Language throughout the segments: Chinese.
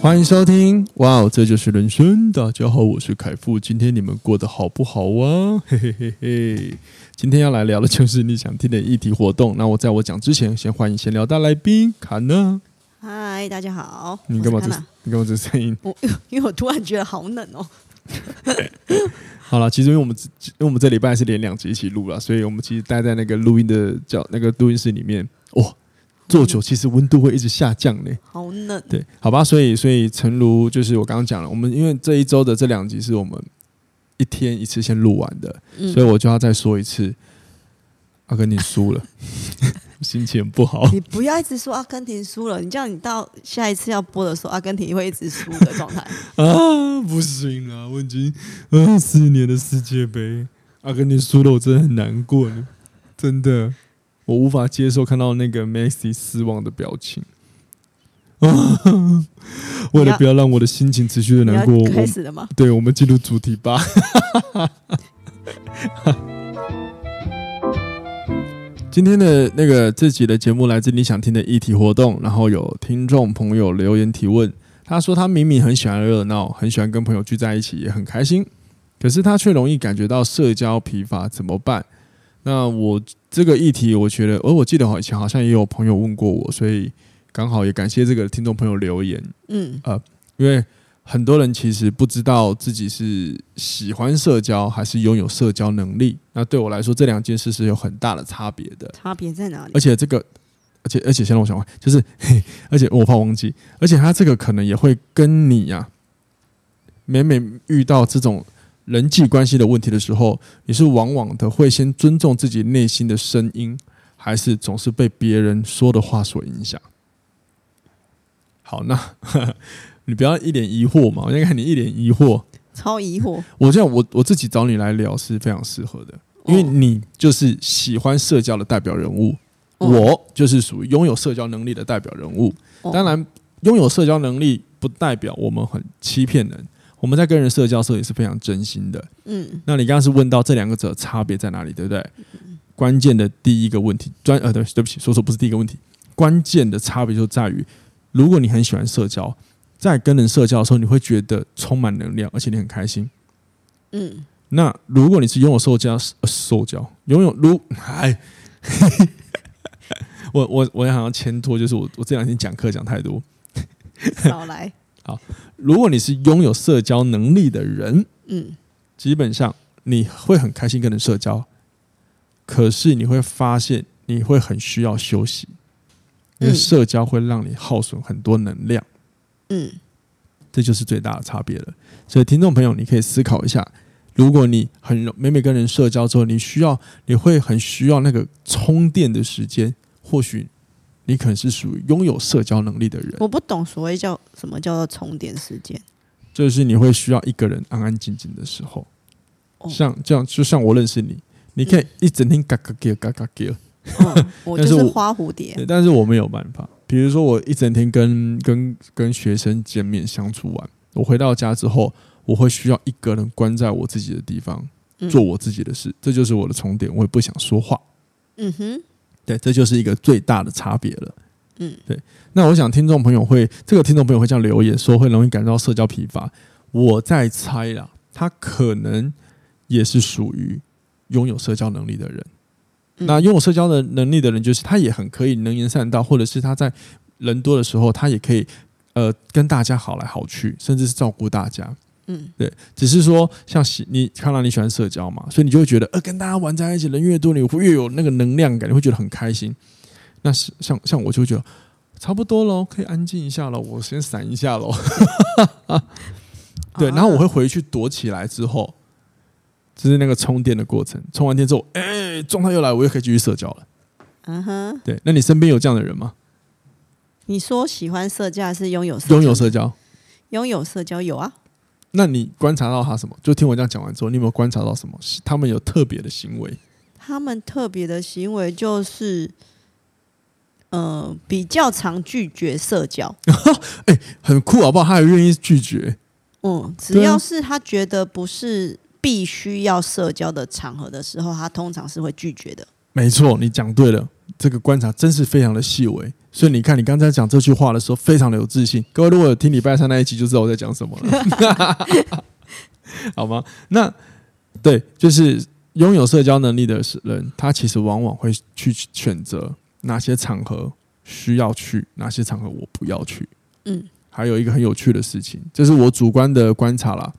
欢迎收听，哇哦，这就是人生。大家好，我是凯富。今天你们过得好不好啊？嘿嘿嘿嘿。今天要来聊的就是你想听的议题活动。那我在我讲之前，先欢迎闲聊大来宾卡娜。嗨，大家好。你干嘛这？你干嘛这声音？我 因为我突然觉得好冷哦。好了，其实因为我们因为我们这礼拜是连两集一起录了，所以我们其实待在那个录音的叫那个录音室里面。哇。做久其实温度会一直下降嘞，好冷。对，好吧，所以所以诚如就是我刚刚讲了，我们因为这一周的这两集是我们一天一次先录完的，嗯、所以我就要再说一次，阿根廷输了，心情不好。你不要一直说阿根廷输了，你这样你到下一次要播的时候，阿根廷会一直输的状态 啊，不行啊，我已经二十年的世界杯，阿根廷输了，我真的很难过呢，真的。我无法接受看到那个梅西失望的表情。为了不要让我的心情持续的难过，开始了吗？我对，我们进入主题吧。今天的那个这集的节目来自你想听的议题活动，然后有听众朋友留言提问。他说他明明很喜欢热闹，很喜欢跟朋友聚在一起，也很开心，可是他却容易感觉到社交疲乏，怎么办？那我这个议题，我觉得，而我记得好以前好像也有朋友问过我，所以刚好也感谢这个听众朋友留言。嗯，呃，因为很多人其实不知道自己是喜欢社交还是拥有社交能力。那对我来说，这两件事是有很大的差别的。差别在哪里？而且这个，而且而且，先让我想问，就是，嘿，而且我怕忘记，而且他这个可能也会跟你呀、啊，每每遇到这种。人际关系的问题的时候，你是往往的会先尊重自己内心的声音，还是总是被别人说的话所影响？好，那 你不要一脸疑惑嘛，我先看你一脸疑惑，超疑惑。我这样，我我自己找你来聊是非常适合的，因为你就是喜欢社交的代表人物，我就是属于拥有社交能力的代表人物。当然，拥有社交能力不代表我们很欺骗人。我们在跟人社交的时候也是非常真心的。嗯，那你刚刚是问到这两个者差别在哪里，对不对？关键的第一个问题，专呃，对，对不起，说错不是第一个问题。关键的差别就在于，如果你很喜欢社交，在跟人社交的时候，你会觉得充满能量，而且你很开心。嗯，那如果你是拥有社交，呃，社交拥有如哎，我我我也好像牵拖，就是我我这两天讲课讲太多，少来。好，如果你是拥有社交能力的人，嗯，基本上你会很开心跟人社交，可是你会发现你会很需要休息，因为社交会让你耗损很多能量，嗯，这就是最大的差别了。所以听众朋友，你可以思考一下，如果你很每每跟人社交之后，你需要你会很需要那个充电的时间，或许。你可能是属于拥有社交能力的人。我不懂所谓叫什么叫做充电时间，就是你会需要一个人安安静静的时候，像这样，就像我认识你，你可以一整天嘎嘎叫嘎嘎叫，我就是花蝴蝶，对，但是我没有办法。比如说，我一整天跟跟跟学生见面相处完，我回到家之后，我会需要一个人关在我自己的地方，做我自己的事，这就是我的充电。我也不想说话。嗯哼。对，这就是一个最大的差别了。嗯，对。那我想听众朋友会，这个听众朋友会这样留言说，会容易感到社交疲乏。我在猜啦，他可能也是属于拥有社交能力的人。嗯、那拥有社交的能力的人，就是他也很可以能言善道，或者是他在人多的时候，他也可以呃跟大家好来好去，甚至是照顾大家。嗯，对，只是说像喜你看到你喜欢社交嘛，所以你就会觉得，呃，跟大家玩在一起，人越多，你会越有那个能量感，你会觉得很开心。那是像像我就会觉得差不多喽，可以安静一下了，我先闪一下喽。对，然后我会回去躲起来之后，就是那个充电的过程。充完电之后，哎，状态又来，我又可以继续社交了。嗯哼，对，那你身边有这样的人吗？你说喜欢社交还是拥有社拥有社交？拥有社交有啊。那你观察到他什么？就听我这样讲完之后，你有没有观察到什么？他们有特别的行为？他们特别的行为就是，呃，比较常拒绝社交。哎、欸，很酷好不好？他还愿意拒绝。嗯，只要是他觉得不是必须要社交的场合的时候，他通常是会拒绝的。没错，你讲对了，这个观察真是非常的细微。所以你看，你刚才讲这句话的时候，非常的有自信。各位如果有听礼拜三那一集，就知道我在讲什么了，好吗？那对，就是拥有社交能力的人，他其实往往会去选择哪些场合需要去，哪些场合我不要去。嗯，还有一个很有趣的事情，这是我主观的观察啦。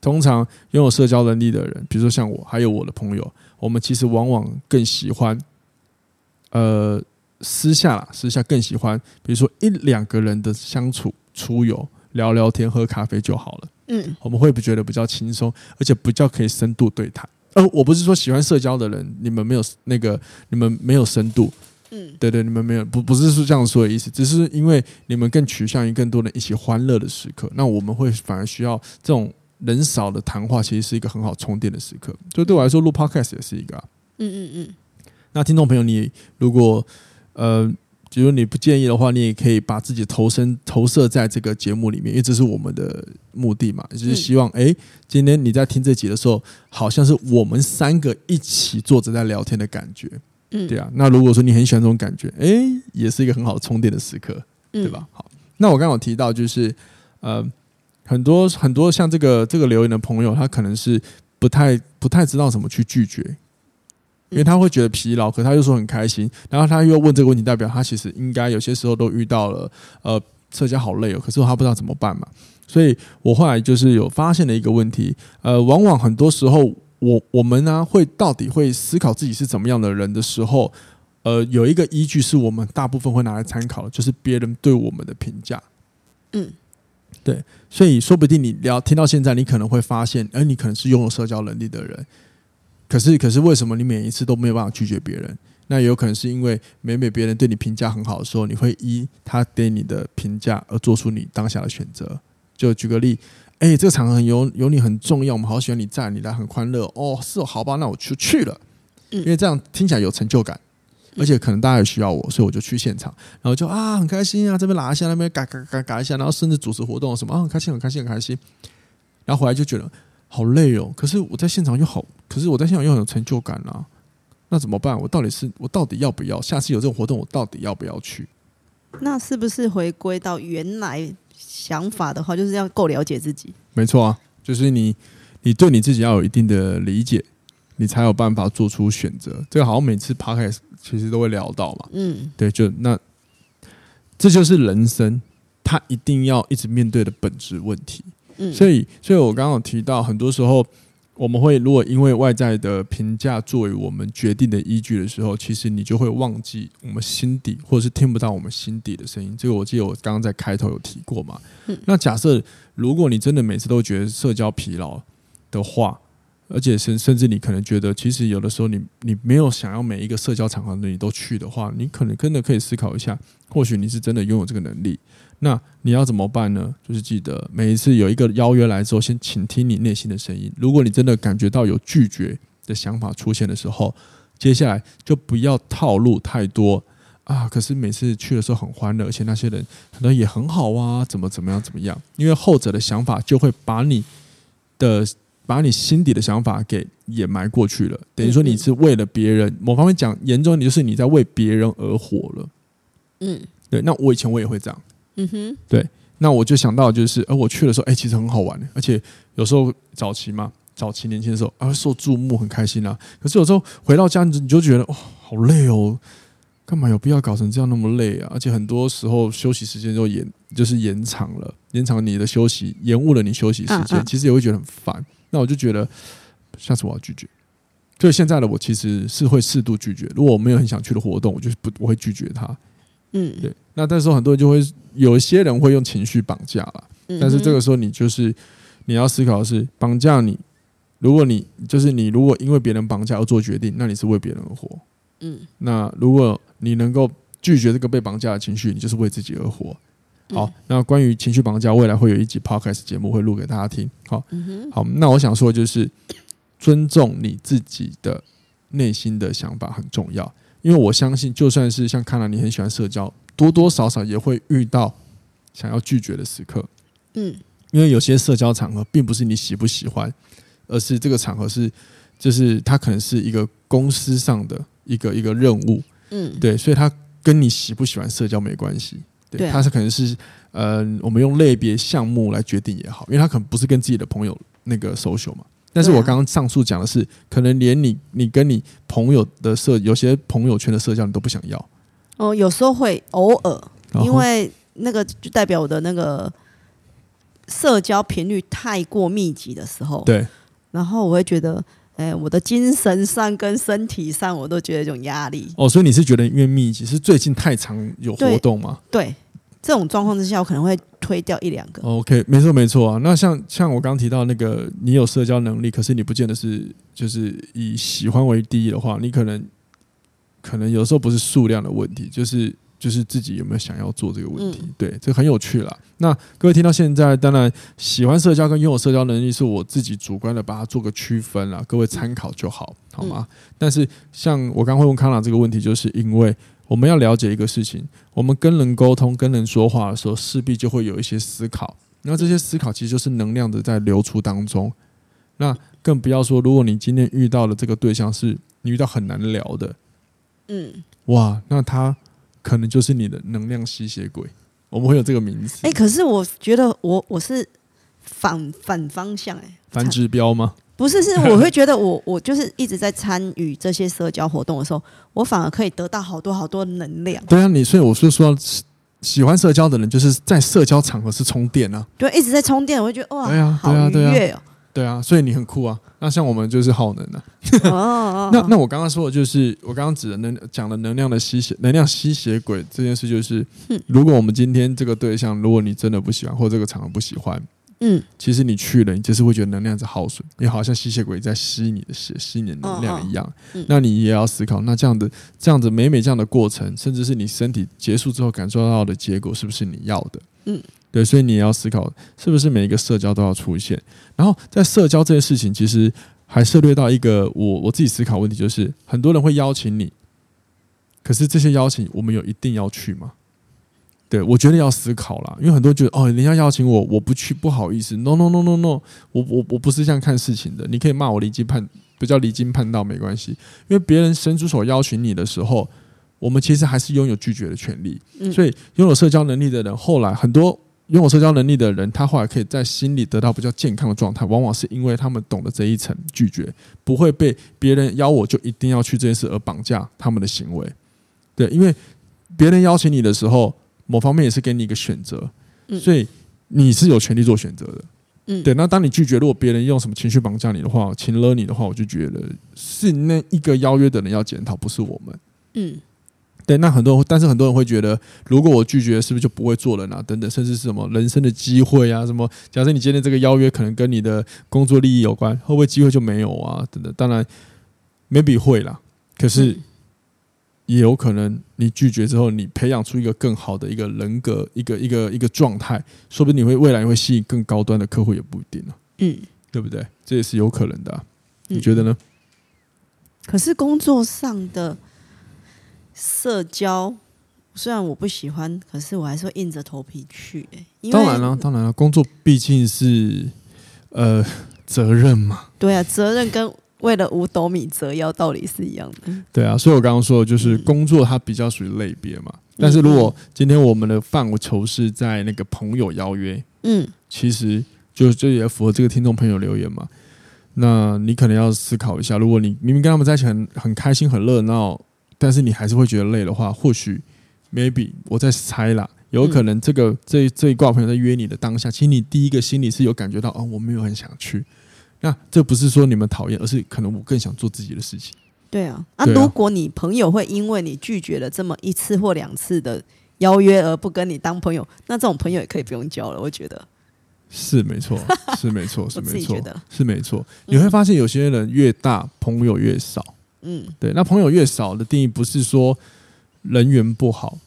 通常拥有社交能力的人，比如说像我，还有我的朋友，我们其实往往更喜欢，呃，私下啦，私下更喜欢，比如说一两个人的相处、出游、聊聊天、喝咖啡就好了。嗯，我们会不觉得比较轻松，而且比较可以深度对谈。呃，我不是说喜欢社交的人，你们没有那个，你们没有深度。嗯，对对，你们没有，不不是说这样说的意思，只是因为你们更趋向于更多人一起欢乐的时刻。那我们会反而需要这种。人少的谈话其实是一个很好充电的时刻，就对我来说录 podcast 也是一个、啊。嗯嗯嗯。那听众朋友，你如果呃，比如你不介意的话，你也可以把自己投身投射在这个节目里面，因为这是我们的目的嘛，就是希望哎、欸，今天你在听这集的时候，好像是我们三个一起坐着在聊天的感觉。嗯，对啊。那如果说你很喜欢这种感觉，哎、欸，也是一个很好充电的时刻，对吧？好，那我刚刚有提到就是呃。很多很多像这个这个留言的朋友，他可能是不太不太知道怎么去拒绝，因为他会觉得疲劳，可他又说很开心，然后他又问这个问题，代表他其实应该有些时候都遇到了呃社交好累哦，可是他不知道怎么办嘛。所以我后来就是有发现了一个问题，呃，往往很多时候我我们呢会到底会思考自己是怎么样的人的时候，呃，有一个依据是我们大部分会拿来参考，就是别人对我们的评价，嗯。对，所以说不定你聊听到现在，你可能会发现，哎，你可能是拥有社交能力的人，可是，可是为什么你每一次都没有办法拒绝别人？那也有可能是因为每每别人对你评价很好的时候，你会依他对你的评价而做出你当下的选择。就举个例，哎，这个场合有有你很重要，我们好喜欢你在，你来很欢乐哦，是哦，好吧，那我就去了，因为这样听起来有成就感。而且可能大家也需要我，所以我就去现场，然后就啊很开心啊，这边拉一下，那边嘎嘎嘎嘎一下，然后甚至主持活动什么啊，很开心很开心很开心，然后回来就觉得好累哦。可是我在现场又好，可是我在现场又很有成就感啊。那怎么办？我到底是我到底要不要？下次有这种活动，我到底要不要去？那是不是回归到原来想法的话，就是要够了解自己？没错啊，就是你你对你自己要有一定的理解，你才有办法做出选择。这个好像每次 Podcast 其实都会聊到嘛，嗯，对，就那，这就是人生，他一定要一直面对的本质问题，嗯，所以，所以我刚刚有提到，很多时候我们会如果因为外在的评价作为我们决定的依据的时候，其实你就会忘记我们心底，或者是听不到我们心底的声音。这个我记得我刚刚在开头有提过嘛，嗯，那假设如果你真的每次都觉得社交疲劳的话。而且甚甚至你可能觉得，其实有的时候你你没有想要每一个社交场合你都去的话，你可能真的可以思考一下，或许你是真的拥有这个能力。那你要怎么办呢？就是记得每一次有一个邀约来之后，先倾听你内心的声音。如果你真的感觉到有拒绝的想法出现的时候，接下来就不要套路太多啊。可是每次去的时候很欢乐，而且那些人可能也很好啊，怎么怎么样怎么样？因为后者的想法就会把你的。把你心底的想法给掩埋过去了，等于说你是为了别人。某方面讲严重你，就是你在为别人而活了。嗯，对。那我以前我也会这样。嗯哼，对。那我就想到就是，呃，我去的时候，哎，其实很好玩，而且有时候早期嘛，早期年轻的时候啊，受注目很开心啊。可是有时候回到家，你就觉得哦，好累哦，干嘛有必要搞成这样那么累啊？而且很多时候休息时间就延，就是延长了，延长你的休息，延误了你休息时间，其实也会觉得很烦。那我就觉得，下次我要拒绝。所以现在的我其实是会适度拒绝。如果我没有很想去的活动，我就不我会拒绝他。嗯，对。那但是很多人就会有一些人会用情绪绑架了。但是这个时候你就是你要思考的是绑架你。如果你就是你，如果因为别人绑架而做决定，那你是为别人而活。嗯。那如果你能够拒绝这个被绑架的情绪，你就是为自己而活。好，那关于情绪绑架，未来会有一集 podcast 节目会录给大家听。好，好，那我想说就是尊重你自己的内心的想法很重要，因为我相信，就算是像看来你很喜欢社交，多多少少也会遇到想要拒绝的时刻。嗯，因为有些社交场合并不是你喜不喜欢，而是这个场合是就是它可能是一个公司上的一个一个任务。嗯，对，所以它跟你喜不喜欢社交没关系。对，他是可能是，呃，我们用类别项目来决定也好，因为他可能不是跟自己的朋友那个 social 嘛。但是我刚刚上述讲的是，可能连你你跟你朋友的社，有些朋友圈的社交你都不想要。哦，有时候会偶尔，因为那个就代表我的那个社交频率太过密集的时候，对，然后我会觉得。哎，我的精神上跟身体上，我都觉得一种压力。哦，所以你是觉得因为密集，是最近太常有活动吗？对，对，这种状况之下，我可能会推掉一两个。OK，没错没错啊。那像像我刚刚提到那个，你有社交能力，可是你不见得是就是以喜欢为第一的话，你可能可能有时候不是数量的问题，就是。就是自己有没有想要做这个问题，嗯、对，这很有趣啦。那各位听到现在，当然喜欢社交跟拥有社交能力是我自己主观的把它做个区分啦，各位参考就好，好吗？嗯、但是像我刚会问康朗这个问题，就是因为我们要了解一个事情，我们跟人沟通、跟人说话的时候，势必就会有一些思考，那这些思考其实就是能量的在流出当中。那更不要说，如果你今天遇到的这个对象是你遇到很难聊的，嗯，哇，那他。可能就是你的能量吸血鬼，我们会有这个名字。哎、欸，可是我觉得我我是反反方向哎、欸，反指标吗？不是，是我会觉得我 我就是一直在参与这些社交活动的时候，我反而可以得到好多好多能量。对啊，你所以我是说，喜欢社交的人就是在社交场合是充电啊，对，一直在充电，我会觉得哇，对啊。对啊，对啊，对啊，所以你很酷啊。那像我们就是耗能啊。哦。那那我刚刚说的就是我刚刚指的能讲的能量的吸血能量吸血鬼这件事，就是如果我们今天这个对象，如果你真的不喜欢，或者这个场合不喜欢，嗯，其实你去了，你就是会觉得能量在耗损，你好像吸血鬼在吸你的血，吸你的能量一样。那你也要思考，那这样的这样子每每这样的过程，甚至是你身体结束之后感受到的结果，是不是你要的？嗯，对，所以你也要思考，是不是每一个社交都要出现？然后在社交这件事情，其实还涉略到一个我我自己思考问题，就是很多人会邀请你，可是这些邀请我们有一定要去吗？对，我觉得要思考啦，因为很多人觉得哦，人家邀请我，我不去不好意思。No No No No No，我我我不是这样看事情的。你可以骂我离经叛，不叫离经叛道没关系，因为别人伸出手邀请你的时候，我们其实还是拥有拒绝的权利。所以拥有社交能力的人，后来很多。拥有社交能力的人，他后来可以在心里得到比较健康的状态，往往是因为他们懂得这一层拒绝，不会被别人邀我就一定要去这件事而绑架他们的行为。对，因为别人邀请你的时候，某方面也是给你一个选择，所以你是有权利做选择的。嗯，对。那当你拒绝，如果别人用什么情绪绑架你的话，情勒你的话，我就觉得是那一个邀约的人要检讨，不是我们。嗯。对，那很多人，但是很多人会觉得，如果我拒绝，是不是就不会做人啊？等等，甚至是什么人生的机会啊？什么？假设你今天这个邀约可能跟你的工作利益有关，会不会机会就没有啊？等等，当然，maybe 会啦。可是也有可能，你拒绝之后，你培养出一个更好的一个人格，一个一个一个状态，说不定你会未来会吸引更高端的客户，也不一定啊。嗯，对不对？这也是有可能的啊。你觉得呢？可是工作上的。社交虽然我不喜欢，可是我还是会硬着头皮去、欸。当然了，当然了，工作毕竟是呃责任嘛。对啊，责任跟为了五斗米折腰道理是一样的。对啊，所以我刚刚说的就是工作它比较属于类别嘛。嗯、但是如果今天我们的范畴是在那个朋友邀约，嗯，其实就这也符合这个听众朋友留言嘛。那你可能要思考一下，如果你明明跟他们在一起很很开心、很热闹。但是你还是会觉得累的话，或许 maybe 我在猜啦，有可能这个、嗯、这这一挂朋友在约你的当下，其实你第一个心里是有感觉到，哦，我没有很想去。那这不是说你们讨厌，而是可能我更想做自己的事情。对啊，啊，如果你朋友会因为你拒绝了这么一次或两次的邀约而不跟你当朋友，那这种朋友也可以不用交了。我觉得是没错，是没错，是没错，是没错。你会发现有些人越大，朋友越少。嗯，对，那朋友越少的定义不是说人缘不好，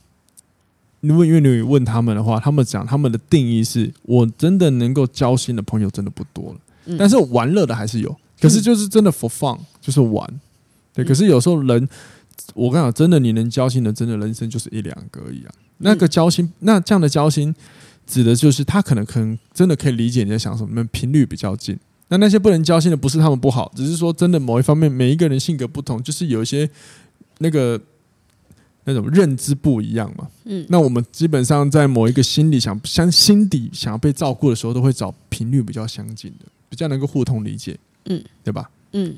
如果因为你问他们的话，他们讲他们的定义是我真的能够交心的朋友真的不多了，嗯、但是玩乐的还是有，可是就是真的 for fun，就是玩。对，可是有时候人，我跟你讲，真的你能交心的，真的人生就是一两个一样啊。那个交心，那这样的交心，指的就是他可能可能真的可以理解你在想什么，那频率比较近。那那些不能交心的，不是他们不好，只是说真的某一方面，每一个人性格不同，就是有一些那个那种认知不一样嘛。嗯，那我们基本上在某一个心里想相心底想要被照顾的时候，都会找频率比较相近的，比较能够互通理解。嗯，对吧？嗯。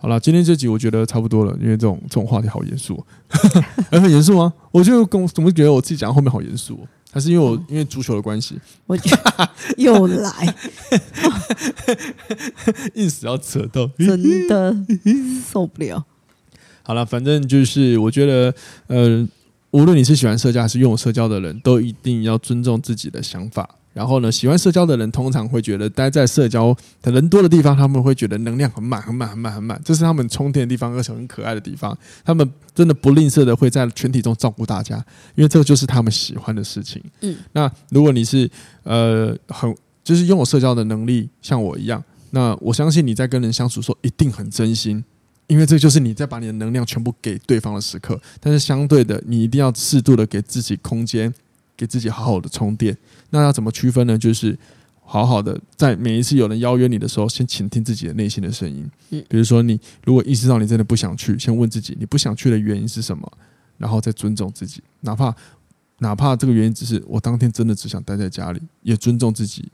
好了，今天这集我觉得差不多了，因为这种这种话题好严肃，很严肃吗？我就跟怎么觉得我自己讲后面好严肃，还是因为我因为足球的关系？我 又来，硬是要扯到，真的受不了。好了，反正就是我觉得，呃，无论你是喜欢社交还是拥有社交的人，都一定要尊重自己的想法。然后呢，喜欢社交的人通常会觉得待在社交的人多的地方，他们会觉得能量很满、很满、很满、很满，这是他们充电的地方，而且很可爱的地方。他们真的不吝啬的会在群体中照顾大家，因为这就是他们喜欢的事情。嗯，那如果你是呃很就是拥有社交的能力，像我一样，那我相信你在跟人相处的时候一定很真心，因为这就是你在把你的能量全部给对方的时刻。但是相对的，你一定要适度的给自己空间。给自己好好的充电，那要怎么区分呢？就是好好的在每一次有人邀约你的时候，先倾听自己的内心的声音。嗯，比如说你如果意识到你真的不想去，先问自己你不想去的原因是什么，然后再尊重自己，哪怕哪怕这个原因只是我当天真的只想待在家里，也尊重自己，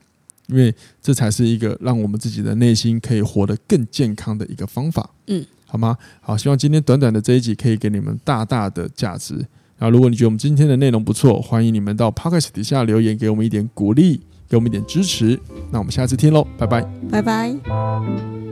因为这才是一个让我们自己的内心可以活得更健康的一个方法。嗯，好吗？好，希望今天短短的这一集可以给你们大大的价值。那，如果你觉得我们今天的内容不错，欢迎你们到 Podcast 底下留言，给我们一点鼓励，给我们一点支持。那我们下次听喽，拜拜，拜拜。